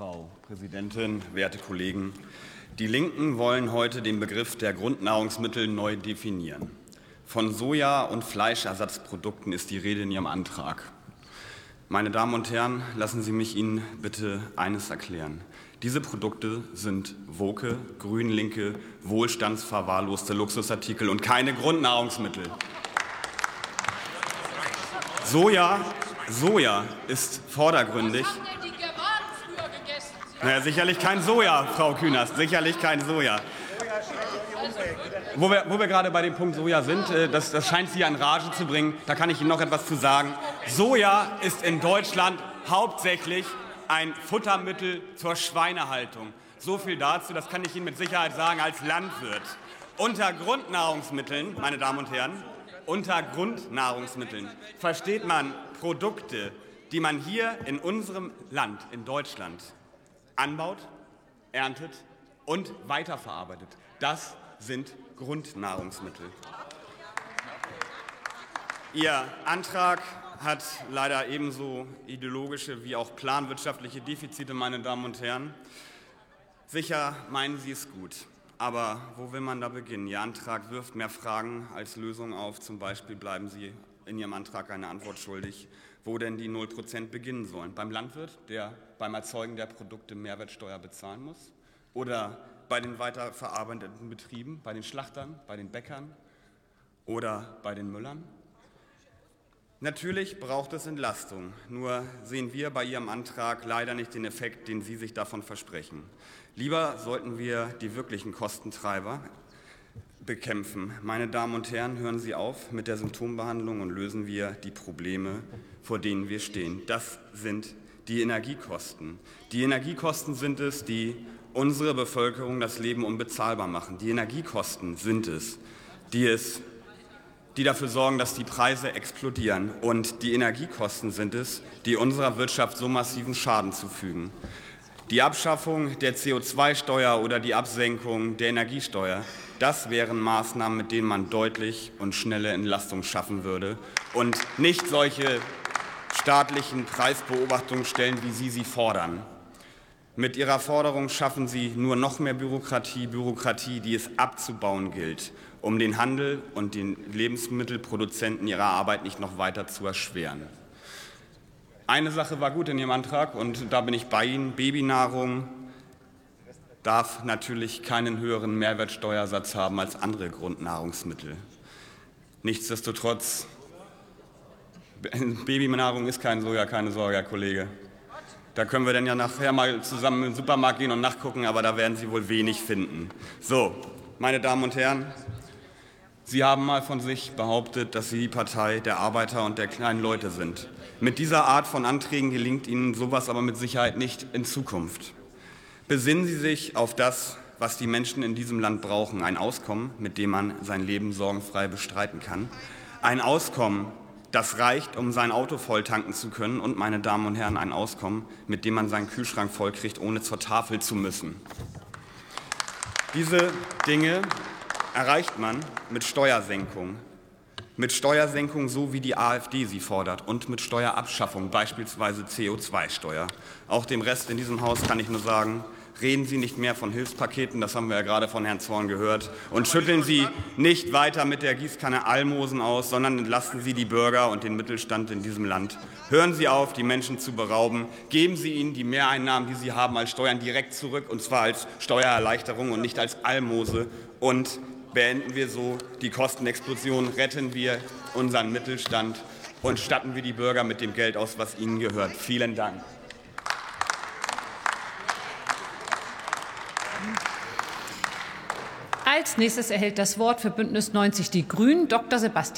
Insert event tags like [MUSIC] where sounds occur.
Frau Präsidentin, werte Kollegen! Die Linken wollen heute den Begriff der Grundnahrungsmittel neu definieren. Von Soja- und Fleischersatzprodukten ist die Rede in Ihrem Antrag. Meine Damen und Herren, lassen Sie mich Ihnen bitte eines erklären. Diese Produkte sind woke, grün-linke, wohlstandsverwahrloste Luxusartikel und keine Grundnahrungsmittel. Soja, Soja ist vordergründig. Naja, sicherlich kein Soja, Frau Künast, sicherlich kein Soja. Wo wir, wo wir, gerade bei dem Punkt Soja sind, äh, das, das scheint Sie in Rage zu bringen, da kann ich Ihnen noch etwas zu sagen. Soja ist in Deutschland hauptsächlich ein Futtermittel zur Schweinehaltung. So viel dazu, das kann ich Ihnen mit Sicherheit sagen als Landwirt. Unter Grundnahrungsmitteln, meine Damen und Herren, unter Grundnahrungsmitteln versteht man Produkte, die man hier in unserem Land, in Deutschland, anbaut, erntet und weiterverarbeitet. Das sind Grundnahrungsmittel. Ihr Antrag hat leider ebenso ideologische wie auch planwirtschaftliche Defizite, meine Damen und Herren. Sicher meinen Sie es gut. Aber wo will man da beginnen? Ihr Antrag wirft mehr Fragen als Lösungen auf. Zum Beispiel bleiben Sie in Ihrem Antrag eine Antwort schuldig, wo denn die 0 Prozent beginnen sollen. Beim Landwirt, der beim Erzeugen der Produkte Mehrwertsteuer bezahlen muss? Oder bei den weiterverarbeitenden Betrieben, bei den Schlachtern, bei den Bäckern oder bei den Müllern? Natürlich braucht es Entlastung, nur sehen wir bei Ihrem Antrag leider nicht den Effekt, den Sie sich davon versprechen. Lieber sollten wir die wirklichen Kostentreiber bekämpfen. Meine Damen und Herren, hören Sie auf mit der Symptombehandlung und lösen wir die Probleme, vor denen wir stehen. Das sind die Energiekosten. Die Energiekosten sind es, die unsere Bevölkerung das Leben unbezahlbar machen. Die Energiekosten sind es, die es die dafür sorgen, dass die Preise explodieren. Und die Energiekosten sind es, die unserer Wirtschaft so massiven Schaden zufügen. Die Abschaffung der CO2-Steuer oder die Absenkung der Energiesteuer, das wären Maßnahmen, mit denen man deutlich und schnelle Entlastung schaffen würde und nicht solche staatlichen Preisbeobachtungsstellen, wie Sie sie fordern. Mit Ihrer Forderung schaffen Sie nur noch mehr Bürokratie, Bürokratie, die es abzubauen gilt, um den Handel und den Lebensmittelproduzenten ihre Arbeit nicht noch weiter zu erschweren. Eine Sache war gut in Ihrem Antrag, und da bin ich bei Ihnen. Babynahrung darf natürlich keinen höheren Mehrwertsteuersatz haben als andere Grundnahrungsmittel. Nichtsdestotrotz, [LAUGHS] Babynahrung ist kein Soja, keine Sorge, Herr Kollege. Da können wir dann ja nachher mal zusammen den Supermarkt gehen und nachgucken, aber da werden Sie wohl wenig finden. So, meine Damen und Herren, Sie haben mal von sich behauptet, dass Sie die Partei der Arbeiter und der kleinen Leute sind. Mit dieser Art von Anträgen gelingt Ihnen sowas aber mit Sicherheit nicht in Zukunft. Besinnen Sie sich auf das, was die Menschen in diesem Land brauchen, ein Auskommen, mit dem man sein Leben sorgenfrei bestreiten kann, ein Auskommen, das reicht, um sein Auto voll tanken zu können und, meine Damen und Herren, ein Auskommen, mit dem man seinen Kühlschrank vollkriegt, ohne zur Tafel zu müssen. Diese Dinge erreicht man mit Steuersenkung. Mit Steuersenkung, so wie die AfD sie fordert, und mit Steuerabschaffung, beispielsweise CO2-Steuer. Auch dem Rest in diesem Haus kann ich nur sagen, Reden Sie nicht mehr von Hilfspaketen, das haben wir ja gerade von Herrn Zorn gehört, und schütteln Sie nicht weiter mit der Gießkanne Almosen aus, sondern entlasten Sie die Bürger und den Mittelstand in diesem Land. Hören Sie auf, die Menschen zu berauben. Geben Sie ihnen die Mehreinnahmen, die sie haben, als Steuern direkt zurück, und zwar als Steuererleichterung und nicht als Almose. Und beenden wir so die Kostenexplosion, retten wir unseren Mittelstand und statten wir die Bürger mit dem Geld aus, was ihnen gehört. Vielen Dank. Als nächstes erhält das Wort für Bündnis 90 Die Grünen Dr. Sebastian